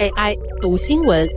AI 读新闻，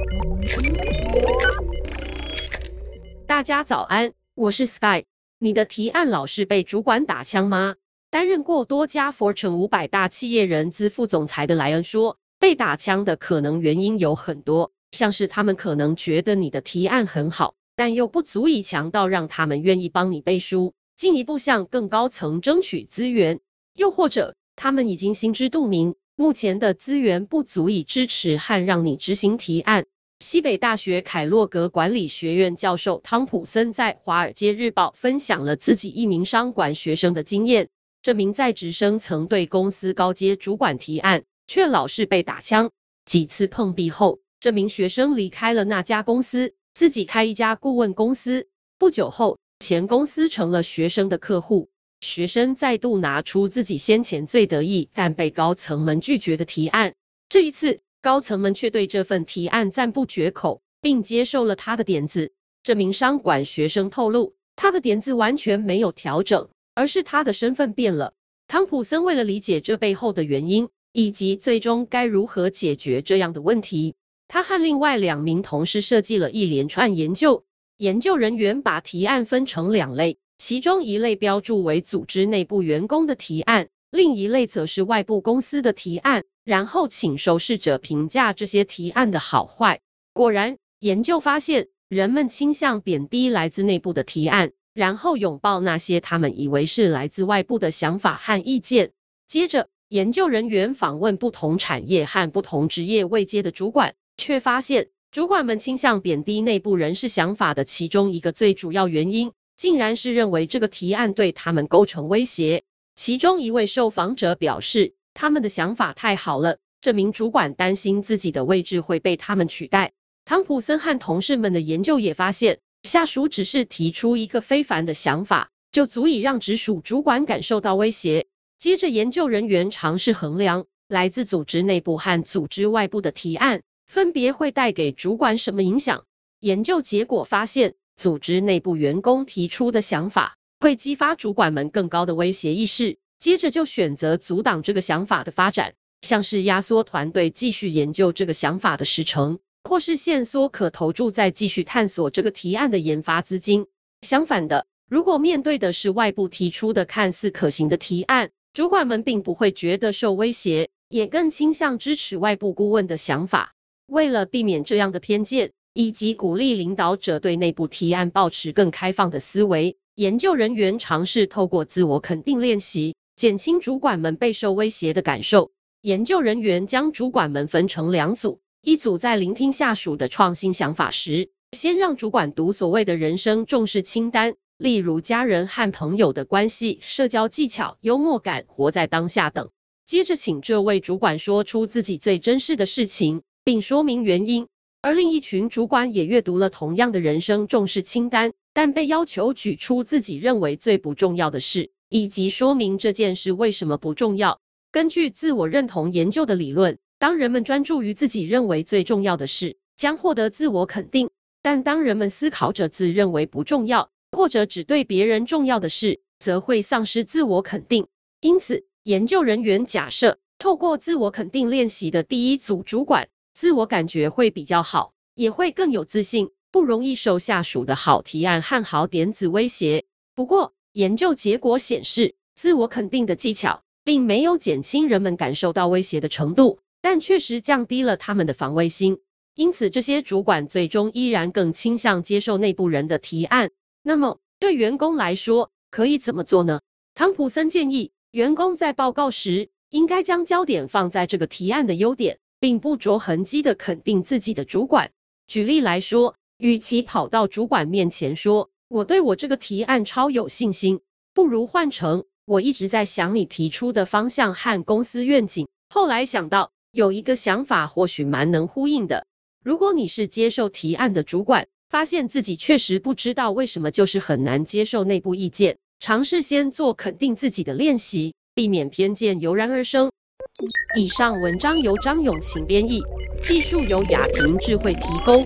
大家早安，我是 Sky。你的提案老是被主管打枪吗？担任过多家 Fortune 五百大企业人资副总裁的莱恩说，被打枪的可能原因有很多，像是他们可能觉得你的提案很好，但又不足以强到让他们愿意帮你背书，进一步向更高层争取资源，又或者他们已经心知肚明。目前的资源不足以支持和让你执行提案。西北大学凯洛格管理学院教授汤普森在《华尔街日报》分享了自己一名商管学生的经验。这名在职生曾对公司高阶主管提案，却老是被打枪。几次碰壁后，这名学生离开了那家公司，自己开一家顾问公司。不久后，前公司成了学生的客户。学生再度拿出自己先前最得意但被高层们拒绝的提案，这一次高层们却对这份提案赞不绝口，并接受了他的点子。这名商管学生透露，他的点子完全没有调整，而是他的身份变了。汤普森为了理解这背后的原因，以及最终该如何解决这样的问题，他和另外两名同事设计了一连串研究。研究人员把提案分成两类。其中一类标注为组织内部员工的提案，另一类则是外部公司的提案。然后请受试者评价这些提案的好坏。果然，研究发现，人们倾向贬低来自内部的提案，然后拥抱那些他们以为是来自外部的想法和意见。接着，研究人员访问不同产业和不同职业位阶的主管，却发现，主管们倾向贬低内部人士想法的其中一个最主要原因。竟然是认为这个提案对他们构成威胁。其中一位受访者表示，他们的想法太好了，这名主管担心自己的位置会被他们取代。汤普森和同事们的研究也发现，下属只是提出一个非凡的想法，就足以让直属主管感受到威胁。接着，研究人员尝试衡量来自组织内部和组织外部的提案分别会带给主管什么影响。研究结果发现，组织内部员工提出的想法会激发主管们更高的威胁意识，接着就选择阻挡这个想法的发展，像是压缩团队继续研究这个想法的时程，或是限缩可投注在继续探索这个提案的研发资金。相反的，如果面对的是外部提出的看似可行的提案，主管们并不会觉得受威胁，也更倾向支持外部顾问的想法。为了避免这样的偏见，以及鼓励领导者对内部提案保持更开放的思维。研究人员尝试透过自我肯定练习，减轻主管们备受威胁的感受。研究人员将主管们分成两组，一组在聆听下属的创新想法时，先让主管读所谓的人生重视清单，例如家人和朋友的关系、社交技巧、幽默感、活在当下等。接着，请这位主管说出自己最珍视的事情，并说明原因。而另一群主管也阅读了同样的人生重视清单，但被要求举出自己认为最不重要的事，以及说明这件事为什么不重要。根据自我认同研究的理论，当人们专注于自己认为最重要的事，将获得自我肯定；但当人们思考着自认为不重要，或者只对别人重要的事，则会丧失自我肯定。因此，研究人员假设，透过自我肯定练习的第一组主管，自我感觉会比较好，也会更有自信，不容易受下属的好提案和好点子威胁。不过，研究结果显示，自我肯定的技巧并没有减轻人们感受到威胁的程度，但确实降低了他们的防卫心。因此，这些主管最终依然更倾向接受内部人的提案。那么，对员工来说，可以怎么做呢？汤普森建议，员工在报告时应该将焦点放在这个提案的优点。并不着痕迹地肯定自己的主管。举例来说，与其跑到主管面前说“我对我这个提案超有信心”，不如换成“我一直在想你提出的方向和公司愿景，后来想到有一个想法或许蛮能呼应的”。如果你是接受提案的主管，发现自己确实不知道为什么就是很难接受内部意见，尝试先做肯定自己的练习，避免偏见油然而生。以上文章由张永晴编译，技术由雅婷智慧提供。